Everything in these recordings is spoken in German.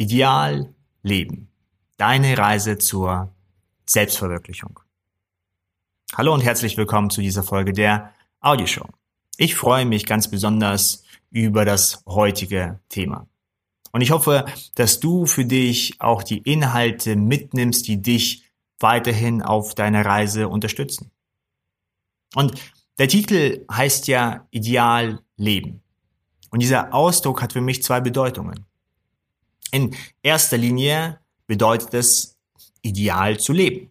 Ideal Leben. Deine Reise zur Selbstverwirklichung. Hallo und herzlich willkommen zu dieser Folge der Audioshow. Ich freue mich ganz besonders über das heutige Thema. Und ich hoffe, dass du für dich auch die Inhalte mitnimmst, die dich weiterhin auf deiner Reise unterstützen. Und der Titel heißt ja Ideal Leben. Und dieser Ausdruck hat für mich zwei Bedeutungen. In erster Linie bedeutet es, ideal zu leben.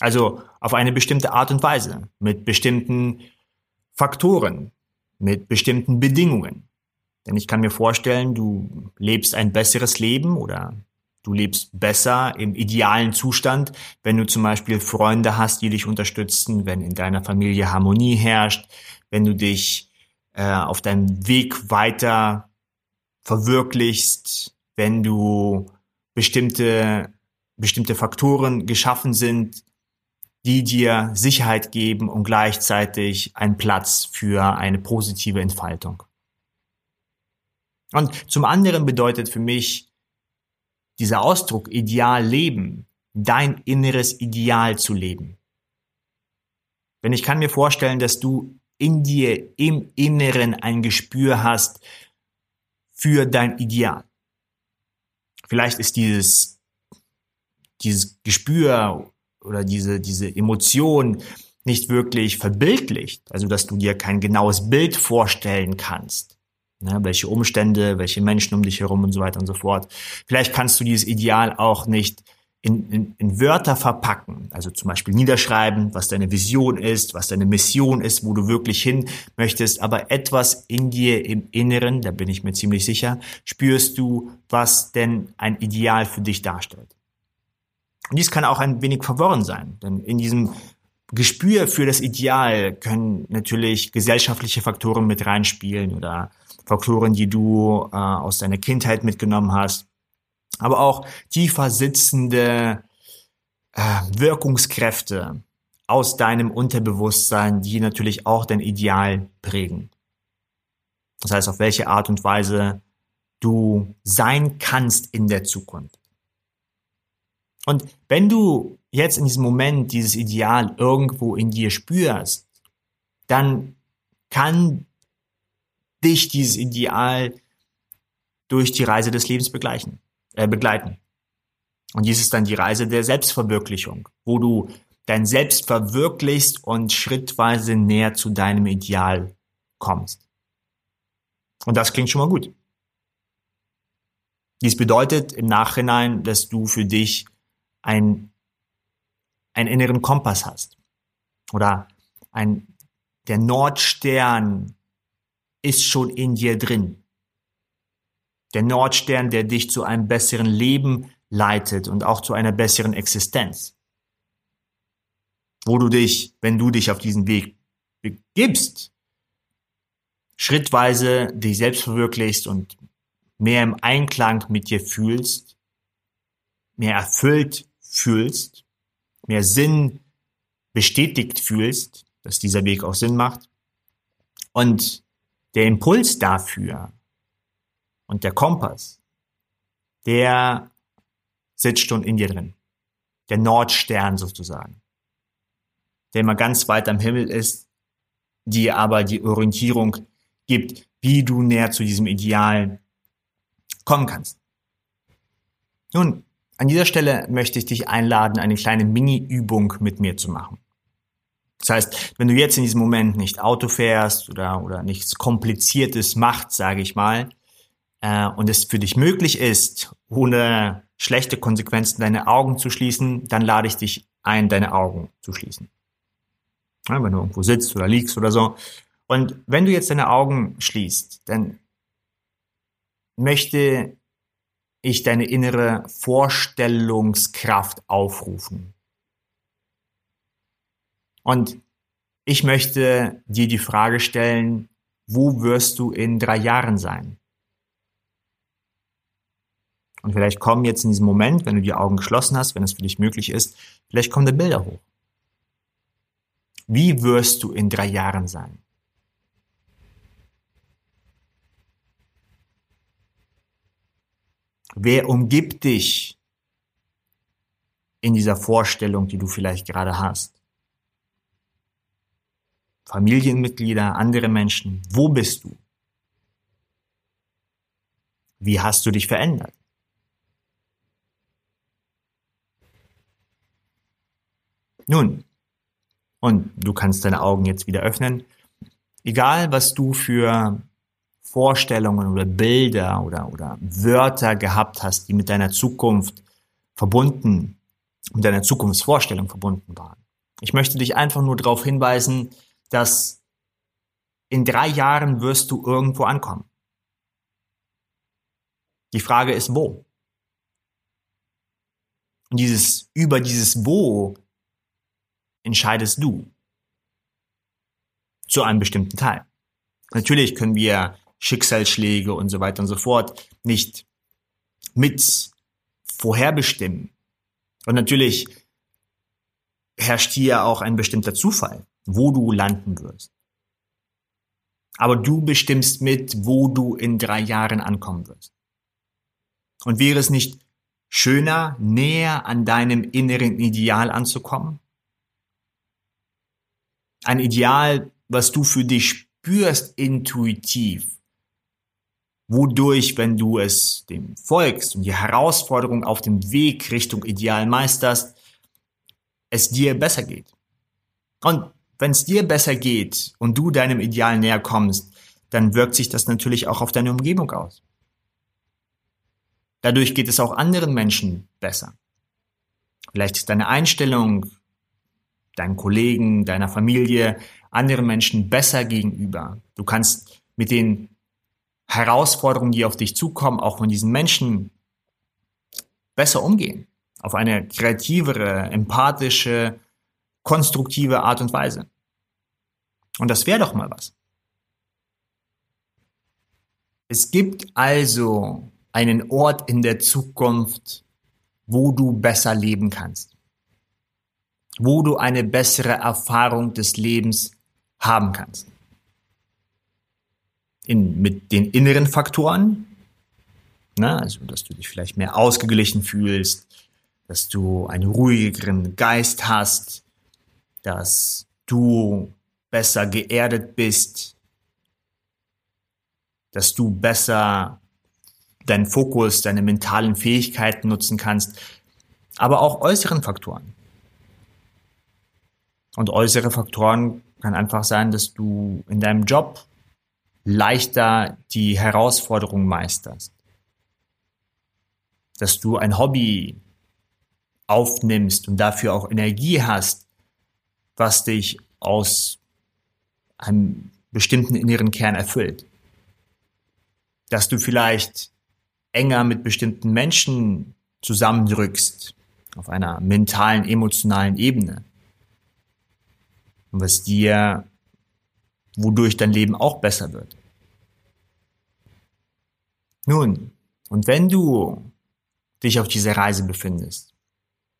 Also auf eine bestimmte Art und Weise, mit bestimmten Faktoren, mit bestimmten Bedingungen. Denn ich kann mir vorstellen, du lebst ein besseres Leben oder du lebst besser im idealen Zustand, wenn du zum Beispiel Freunde hast, die dich unterstützen, wenn in deiner Familie Harmonie herrscht, wenn du dich äh, auf deinem Weg weiter verwirklichst, wenn du bestimmte, bestimmte Faktoren geschaffen sind, die dir Sicherheit geben und gleichzeitig einen Platz für eine positive Entfaltung. Und zum anderen bedeutet für mich dieser Ausdruck Ideal leben, dein inneres Ideal zu leben. Denn ich kann mir vorstellen, dass du in dir im Inneren ein Gespür hast für dein Ideal. Vielleicht ist dieses, dieses Gespür oder diese, diese Emotion nicht wirklich verbildlicht, also dass du dir kein genaues Bild vorstellen kannst. Ne, welche Umstände, welche Menschen um dich herum und so weiter und so fort. Vielleicht kannst du dieses Ideal auch nicht in, in, in Wörter verpacken, also zum Beispiel niederschreiben, was deine Vision ist, was deine Mission ist, wo du wirklich hin möchtest, aber etwas in dir im Inneren, da bin ich mir ziemlich sicher, spürst du, was denn ein Ideal für dich darstellt. Und dies kann auch ein wenig verworren sein, denn in diesem Gespür für das Ideal können natürlich gesellschaftliche Faktoren mit reinspielen oder Faktoren, die du äh, aus deiner Kindheit mitgenommen hast aber auch tiefer sitzende äh, Wirkungskräfte aus deinem Unterbewusstsein, die natürlich auch dein Ideal prägen. Das heißt, auf welche Art und Weise du sein kannst in der Zukunft. Und wenn du jetzt in diesem Moment dieses Ideal irgendwo in dir spürst, dann kann dich dieses Ideal durch die Reise des Lebens begleichen äh, begleiten. Und dies ist dann die Reise der Selbstverwirklichung, wo du dein Selbst verwirklichst und schrittweise näher zu deinem Ideal kommst. Und das klingt schon mal gut. Dies bedeutet im Nachhinein, dass du für dich ein, einen inneren Kompass hast. Oder ein, der Nordstern ist schon in dir drin der Nordstern, der dich zu einem besseren Leben leitet und auch zu einer besseren Existenz. Wo du dich, wenn du dich auf diesen Weg begibst, schrittweise dich selbst verwirklichst und mehr im Einklang mit dir fühlst, mehr erfüllt fühlst, mehr Sinn bestätigt fühlst, dass dieser Weg auch Sinn macht. Und der Impuls dafür, und der Kompass, der sitzt schon in dir drin. Der Nordstern sozusagen. Der immer ganz weit am Himmel ist, die aber die Orientierung gibt, wie du näher zu diesem Ideal kommen kannst. Nun, an dieser Stelle möchte ich dich einladen, eine kleine Mini-Übung mit mir zu machen. Das heißt, wenn du jetzt in diesem Moment nicht Auto fährst oder, oder nichts Kompliziertes machst, sage ich mal, äh, und es für dich möglich ist, ohne schlechte Konsequenzen deine Augen zu schließen, dann lade ich dich ein, deine Augen zu schließen. Ja, wenn du irgendwo sitzt oder liegst oder so. Und wenn du jetzt deine Augen schließt, dann möchte ich deine innere Vorstellungskraft aufrufen. Und ich möchte dir die Frage stellen, wo wirst du in drei Jahren sein? Und vielleicht kommen jetzt in diesem Moment, wenn du die Augen geschlossen hast, wenn es für dich möglich ist, vielleicht kommen da Bilder hoch. Wie wirst du in drei Jahren sein? Wer umgibt dich in dieser Vorstellung, die du vielleicht gerade hast? Familienmitglieder, andere Menschen. Wo bist du? Wie hast du dich verändert? Nun, und du kannst deine Augen jetzt wieder öffnen. Egal, was du für Vorstellungen oder Bilder oder, oder Wörter gehabt hast, die mit deiner Zukunft verbunden, mit deiner Zukunftsvorstellung verbunden waren. Ich möchte dich einfach nur darauf hinweisen, dass in drei Jahren wirst du irgendwo ankommen. Die Frage ist, wo? Und dieses, über dieses Wo entscheidest du. Zu einem bestimmten Teil. Natürlich können wir Schicksalsschläge und so weiter und so fort nicht mit vorherbestimmen. Und natürlich herrscht hier auch ein bestimmter Zufall, wo du landen wirst. Aber du bestimmst mit, wo du in drei Jahren ankommen wirst. Und wäre es nicht schöner, näher an deinem inneren Ideal anzukommen? Ein Ideal, was du für dich spürst intuitiv, wodurch, wenn du es dem folgst und die Herausforderung auf dem Weg Richtung Ideal meisterst, es dir besser geht. Und wenn es dir besser geht und du deinem Ideal näher kommst, dann wirkt sich das natürlich auch auf deine Umgebung aus. Dadurch geht es auch anderen Menschen besser. Vielleicht ist deine Einstellung deinen Kollegen, deiner Familie, anderen Menschen besser gegenüber. Du kannst mit den Herausforderungen, die auf dich zukommen, auch von diesen Menschen besser umgehen. Auf eine kreativere, empathische, konstruktive Art und Weise. Und das wäre doch mal was. Es gibt also einen Ort in der Zukunft, wo du besser leben kannst. Wo du eine bessere Erfahrung des Lebens haben kannst in, mit den inneren Faktoren, ne, also dass du dich vielleicht mehr ausgeglichen fühlst, dass du einen ruhigeren Geist hast, dass du besser geerdet bist, dass du besser deinen Fokus, deine mentalen Fähigkeiten nutzen kannst, aber auch äußeren Faktoren. Und äußere Faktoren kann einfach sein, dass du in deinem Job leichter die Herausforderung meisterst. Dass du ein Hobby aufnimmst und dafür auch Energie hast, was dich aus einem bestimmten inneren Kern erfüllt. Dass du vielleicht enger mit bestimmten Menschen zusammendrückst auf einer mentalen, emotionalen Ebene. Und was dir wodurch dein Leben auch besser wird. Nun, und wenn du dich auf dieser Reise befindest,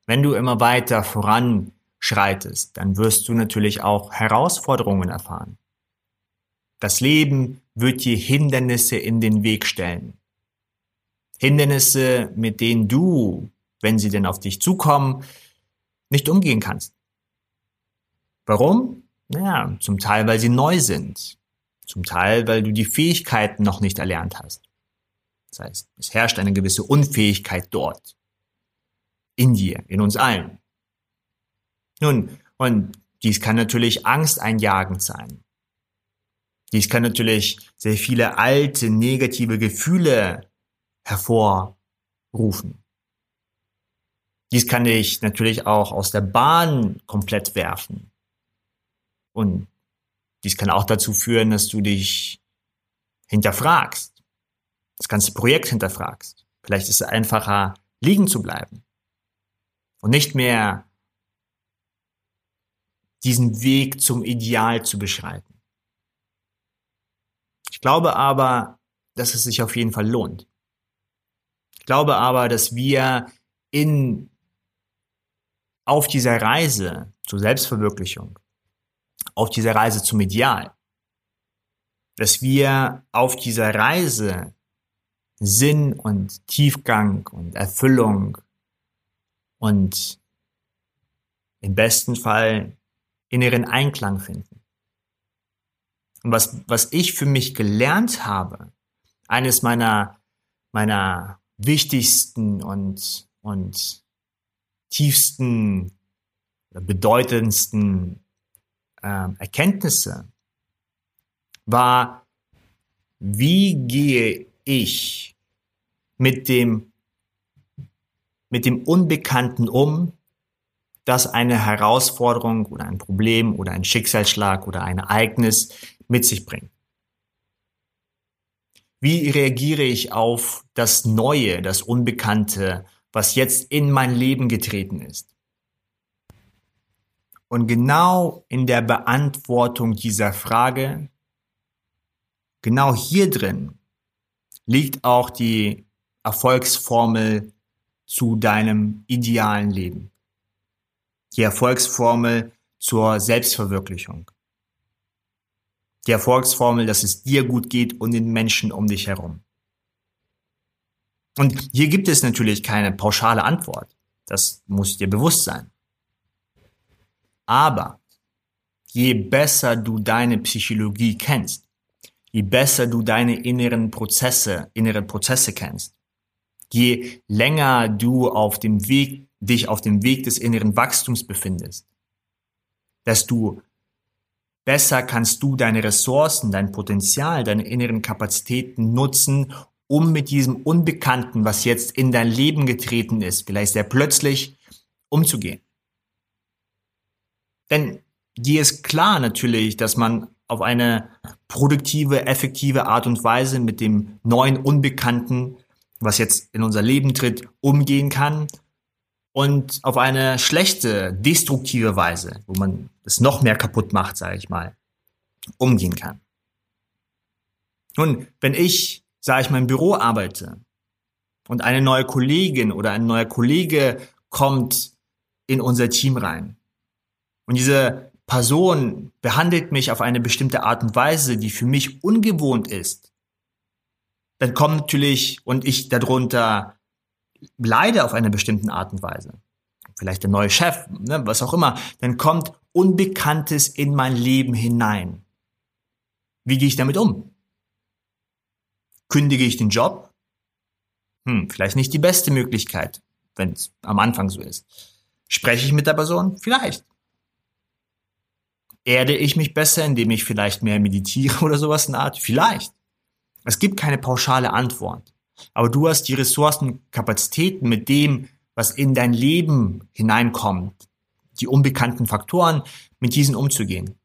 wenn du immer weiter voranschreitest, dann wirst du natürlich auch Herausforderungen erfahren. Das Leben wird dir Hindernisse in den Weg stellen. Hindernisse, mit denen du, wenn sie denn auf dich zukommen, nicht umgehen kannst. Warum? Naja, zum Teil, weil sie neu sind. Zum Teil, weil du die Fähigkeiten noch nicht erlernt hast. Das heißt, es herrscht eine gewisse Unfähigkeit dort. In dir, in uns allen. Nun, und dies kann natürlich angsteinjagend sein. Dies kann natürlich sehr viele alte, negative Gefühle hervorrufen. Dies kann dich natürlich auch aus der Bahn komplett werfen. Und dies kann auch dazu führen, dass du dich hinterfragst, das ganze Projekt hinterfragst. Vielleicht ist es einfacher, liegen zu bleiben und nicht mehr diesen Weg zum Ideal zu beschreiten. Ich glaube aber, dass es sich auf jeden Fall lohnt. Ich glaube aber, dass wir in, auf dieser Reise zur Selbstverwirklichung auf dieser Reise zum Ideal. Dass wir auf dieser Reise Sinn und Tiefgang und Erfüllung und im besten Fall inneren Einklang finden. Und was, was ich für mich gelernt habe, eines meiner, meiner wichtigsten und, und tiefsten, bedeutendsten äh, Erkenntnisse war, wie gehe ich mit dem, mit dem Unbekannten um, das eine Herausforderung oder ein Problem oder ein Schicksalsschlag oder ein Ereignis mit sich bringt. Wie reagiere ich auf das Neue, das Unbekannte, was jetzt in mein Leben getreten ist? Und genau in der Beantwortung dieser Frage, genau hier drin, liegt auch die Erfolgsformel zu deinem idealen Leben. Die Erfolgsformel zur Selbstverwirklichung. Die Erfolgsformel, dass es dir gut geht und den Menschen um dich herum. Und hier gibt es natürlich keine pauschale Antwort. Das muss dir bewusst sein. Aber je besser du deine Psychologie kennst, je besser du deine inneren Prozesse, innere Prozesse kennst, je länger du auf dem Weg, dich auf dem Weg des inneren Wachstums befindest, desto besser kannst du deine Ressourcen, dein Potenzial, deine inneren Kapazitäten nutzen, um mit diesem Unbekannten, was jetzt in dein Leben getreten ist, vielleicht sehr plötzlich, umzugehen. Denn dir ist klar natürlich, dass man auf eine produktive, effektive Art und Weise mit dem neuen Unbekannten, was jetzt in unser Leben tritt, umgehen kann und auf eine schlechte, destruktive Weise, wo man es noch mehr kaputt macht, sage ich mal, umgehen kann. Nun, wenn ich, sage ich mal, im Büro arbeite und eine neue Kollegin oder ein neuer Kollege kommt in unser Team rein und diese Person behandelt mich auf eine bestimmte Art und Weise, die für mich ungewohnt ist, dann kommt natürlich, und ich darunter leide auf eine bestimmte Art und Weise, vielleicht der neue Chef, ne, was auch immer, dann kommt Unbekanntes in mein Leben hinein. Wie gehe ich damit um? Kündige ich den Job? Hm, vielleicht nicht die beste Möglichkeit, wenn es am Anfang so ist. Spreche ich mit der Person? Vielleicht. Erde ich mich besser, indem ich vielleicht mehr meditiere oder sowas in der Art? Vielleicht. Es gibt keine pauschale Antwort. Aber du hast die Ressourcen, Kapazitäten mit dem, was in dein Leben hineinkommt, die unbekannten Faktoren, mit diesen umzugehen.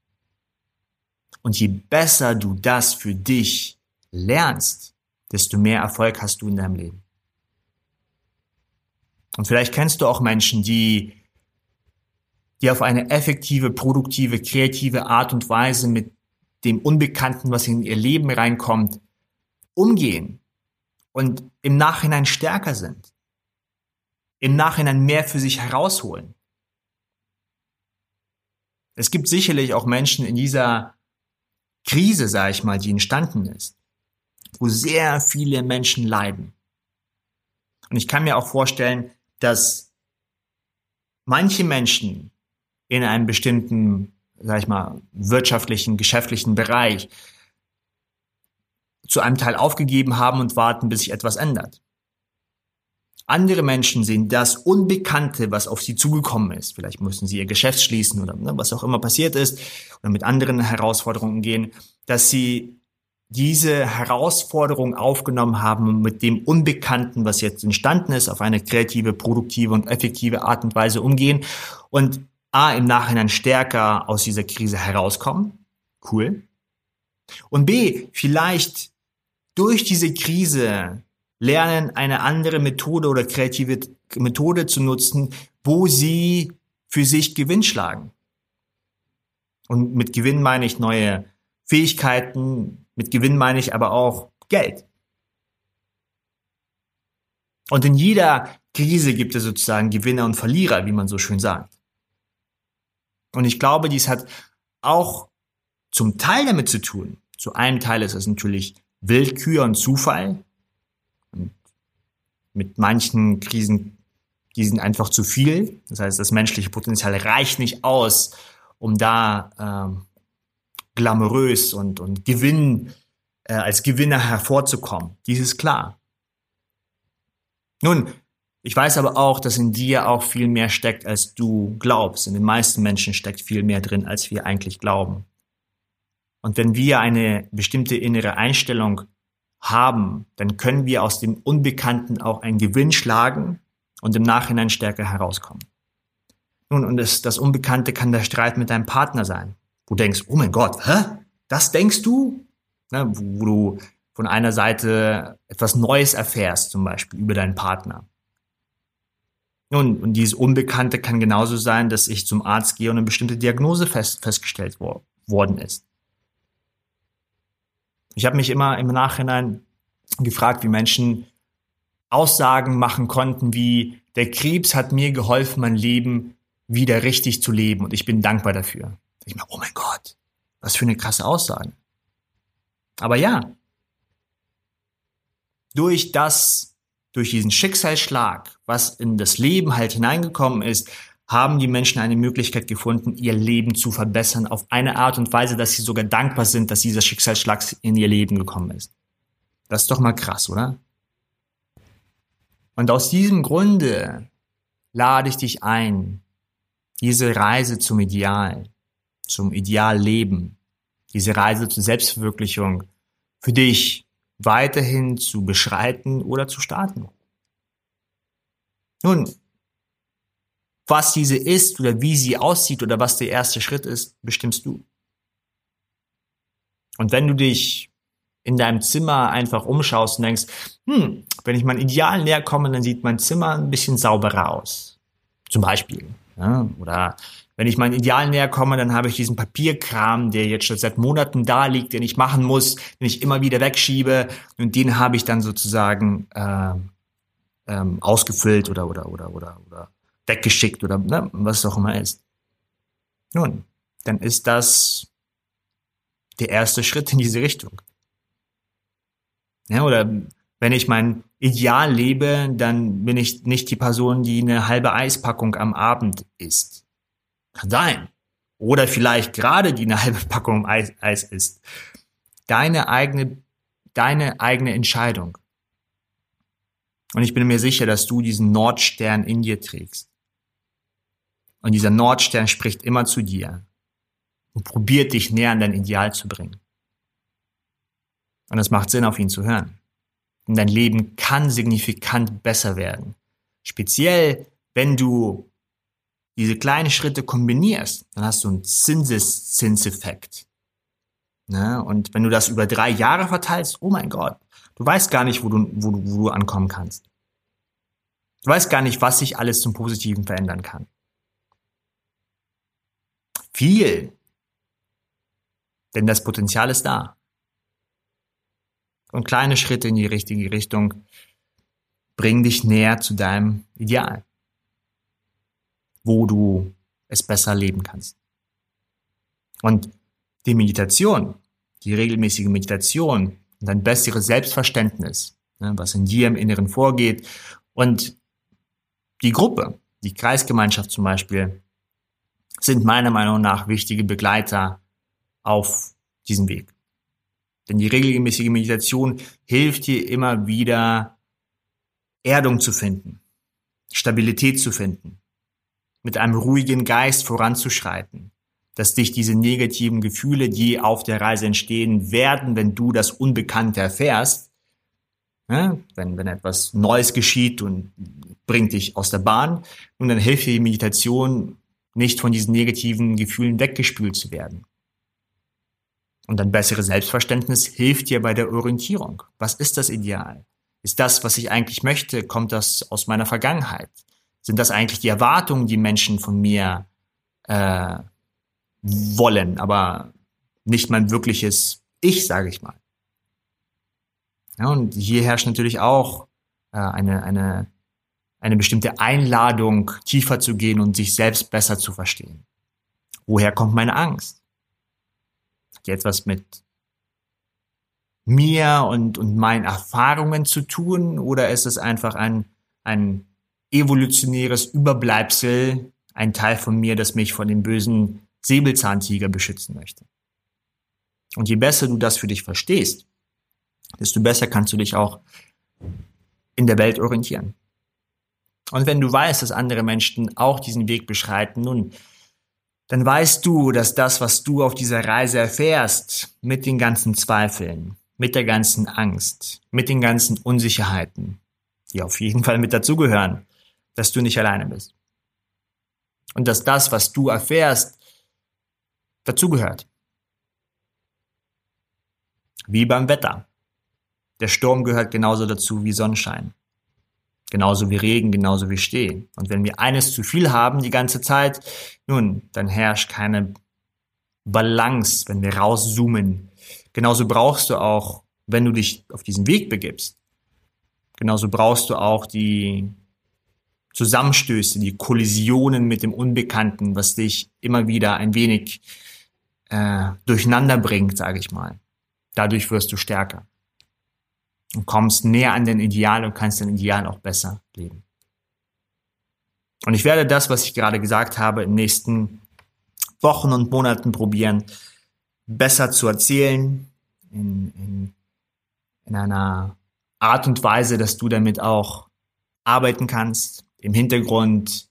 Und je besser du das für dich lernst, desto mehr Erfolg hast du in deinem Leben. Und vielleicht kennst du auch Menschen, die die auf eine effektive, produktive, kreative Art und Weise mit dem Unbekannten, was in ihr Leben reinkommt, umgehen und im Nachhinein stärker sind, im Nachhinein mehr für sich herausholen. Es gibt sicherlich auch Menschen in dieser Krise, sage ich mal, die entstanden ist, wo sehr viele Menschen leiden. Und ich kann mir auch vorstellen, dass manche Menschen in einem bestimmten, sag ich mal, wirtschaftlichen, geschäftlichen Bereich zu einem Teil aufgegeben haben und warten, bis sich etwas ändert. Andere Menschen sehen das Unbekannte, was auf sie zugekommen ist. Vielleicht müssen sie ihr Geschäft schließen oder ne, was auch immer passiert ist oder mit anderen Herausforderungen gehen, dass sie diese Herausforderung aufgenommen haben mit dem Unbekannten, was jetzt entstanden ist, auf eine kreative, produktive und effektive Art und Weise umgehen und A, im Nachhinein stärker aus dieser Krise herauskommen. Cool. Und B, vielleicht durch diese Krise lernen, eine andere Methode oder kreative Methode zu nutzen, wo sie für sich Gewinn schlagen. Und mit Gewinn meine ich neue Fähigkeiten, mit Gewinn meine ich aber auch Geld. Und in jeder Krise gibt es sozusagen Gewinner und Verlierer, wie man so schön sagt. Und ich glaube, dies hat auch zum Teil damit zu tun. Zu einem Teil ist es natürlich Willkür und Zufall. mit manchen Krisen, die sind einfach zu viel. Das heißt, das menschliche Potenzial reicht nicht aus, um da ähm, glamourös und, und Gewinn, äh, als Gewinner hervorzukommen. Dies ist klar. Nun, ich weiß aber auch, dass in dir auch viel mehr steckt, als du glaubst. In den meisten Menschen steckt viel mehr drin, als wir eigentlich glauben. Und wenn wir eine bestimmte innere Einstellung haben, dann können wir aus dem Unbekannten auch einen Gewinn schlagen und im Nachhinein stärker herauskommen. Nun, und das, das Unbekannte kann der Streit mit deinem Partner sein. Wo du denkst, oh mein Gott, hä? Das denkst du? Ne, wo du von einer Seite etwas Neues erfährst, zum Beispiel über deinen Partner. Nun, und dieses Unbekannte kann genauso sein, dass ich zum Arzt gehe und eine bestimmte Diagnose fest, festgestellt wo, worden ist. Ich habe mich immer im Nachhinein gefragt, wie Menschen Aussagen machen konnten, wie der Krebs hat mir geholfen, mein Leben wieder richtig zu leben und ich bin dankbar dafür. Ich mir, oh mein Gott, was für eine krasse Aussage. Aber ja, durch das, durch diesen Schicksalsschlag, was in das Leben halt hineingekommen ist, haben die Menschen eine Möglichkeit gefunden, ihr Leben zu verbessern auf eine Art und Weise, dass sie sogar dankbar sind, dass dieser Schicksalsschlag in ihr Leben gekommen ist. Das ist doch mal krass, oder? Und aus diesem Grunde lade ich dich ein, diese Reise zum Ideal, zum Idealleben, diese Reise zur Selbstverwirklichung für dich weiterhin zu beschreiten oder zu starten. Nun, was diese ist oder wie sie aussieht oder was der erste Schritt ist, bestimmst du. Und wenn du dich in deinem Zimmer einfach umschaust und denkst, hm, wenn ich meinem Ideal näher komme, dann sieht mein Zimmer ein bisschen sauberer aus. Zum Beispiel. Ja, oder wenn ich meinem Ideal näher komme, dann habe ich diesen Papierkram, der jetzt schon seit Monaten da liegt, den ich machen muss, den ich immer wieder wegschiebe und den habe ich dann sozusagen äh, ähm, ausgefüllt oder oder oder oder oder weggeschickt oder ne, was es auch immer ist. Nun, dann ist das der erste Schritt in diese Richtung. Ja, oder wenn ich mein Ideal lebe, dann bin ich nicht die Person, die eine halbe Eispackung am Abend isst. Sein. Oder vielleicht gerade die eine halbe Packung Eis, Eis isst. Deine eigene, deine eigene Entscheidung. Und ich bin mir sicher, dass du diesen Nordstern in dir trägst. Und dieser Nordstern spricht immer zu dir und probiert dich näher an dein Ideal zu bringen. Und es macht Sinn, auf ihn zu hören. Und dein Leben kann signifikant besser werden. Speziell, wenn du diese kleinen Schritte kombinierst, dann hast du einen Zinseszinseffekt. Ne? Und wenn du das über drei Jahre verteilst, oh mein Gott, du weißt gar nicht, wo du, wo du, wo du ankommen kannst. Du weißt gar nicht, was sich alles zum Positiven verändern kann viel. Denn das Potenzial ist da. Und kleine Schritte in die richtige Richtung bringen dich näher zu deinem Ideal, wo du es besser leben kannst. Und die Meditation, die regelmäßige Meditation und ein besseres Selbstverständnis, ne, was in dir im Inneren vorgeht und die Gruppe, die Kreisgemeinschaft zum Beispiel, sind meiner Meinung nach wichtige Begleiter auf diesem Weg. Denn die regelmäßige Meditation hilft dir immer wieder Erdung zu finden, Stabilität zu finden, mit einem ruhigen Geist voranzuschreiten, dass dich diese negativen Gefühle, die auf der Reise entstehen werden, wenn du das Unbekannte erfährst, ja, wenn, wenn etwas Neues geschieht und bringt dich aus der Bahn, und dann hilft dir die Meditation, nicht von diesen negativen Gefühlen weggespült zu werden. Und ein besseres Selbstverständnis hilft dir bei der Orientierung. Was ist das Ideal? Ist das, was ich eigentlich möchte, kommt das aus meiner Vergangenheit? Sind das eigentlich die Erwartungen, die Menschen von mir äh, wollen, aber nicht mein wirkliches Ich, sage ich mal. Ja, und hier herrscht natürlich auch äh, eine, eine eine bestimmte Einladung, tiefer zu gehen und sich selbst besser zu verstehen. Woher kommt meine Angst? Hat ja etwas mit mir und, und meinen Erfahrungen zu tun oder ist es einfach ein, ein evolutionäres Überbleibsel, ein Teil von mir, das mich von dem bösen Säbelzahntiger beschützen möchte? Und je besser du das für dich verstehst, desto besser kannst du dich auch in der Welt orientieren. Und wenn du weißt, dass andere Menschen auch diesen Weg beschreiten, nun, dann weißt du, dass das, was du auf dieser Reise erfährst, mit den ganzen Zweifeln, mit der ganzen Angst, mit den ganzen Unsicherheiten, die auf jeden Fall mit dazugehören, dass du nicht alleine bist. Und dass das, was du erfährst, dazugehört. Wie beim Wetter. Der Sturm gehört genauso dazu wie Sonnenschein. Genauso wie Regen, genauso wie Steh. Und wenn wir eines zu viel haben die ganze Zeit, nun, dann herrscht keine Balance, wenn wir rauszoomen Genauso brauchst du auch, wenn du dich auf diesen Weg begibst, genauso brauchst du auch die Zusammenstöße, die Kollisionen mit dem Unbekannten, was dich immer wieder ein wenig äh, durcheinander bringt, sage ich mal. Dadurch wirst du stärker und kommst näher an dein Ideal und kannst dein Ideal auch besser leben. Und ich werde das, was ich gerade gesagt habe, in den nächsten Wochen und Monaten probieren, besser zu erzählen, in, in, in einer Art und Weise, dass du damit auch arbeiten kannst. Im Hintergrund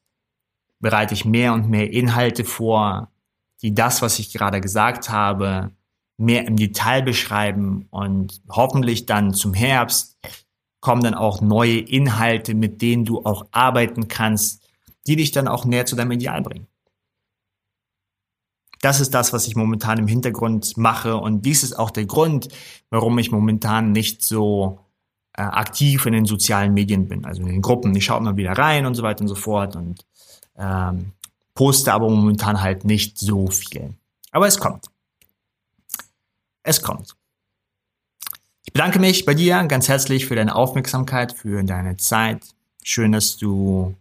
bereite ich mehr und mehr Inhalte vor, die das, was ich gerade gesagt habe, mehr im Detail beschreiben und hoffentlich dann zum Herbst kommen dann auch neue Inhalte, mit denen du auch arbeiten kannst, die dich dann auch näher zu deinem Ideal bringen. Das ist das, was ich momentan im Hintergrund mache und dies ist auch der Grund, warum ich momentan nicht so äh, aktiv in den sozialen Medien bin, also in den Gruppen. Ich schaue mal wieder rein und so weiter und so fort und ähm, poste aber momentan halt nicht so viel. Aber es kommt. Es kommt. Ich bedanke mich bei dir ganz herzlich für deine Aufmerksamkeit, für deine Zeit. Schön, dass du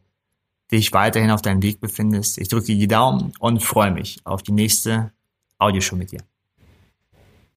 dich weiterhin auf deinem Weg befindest. Ich drücke die Daumen und freue mich auf die nächste Audioshow mit dir.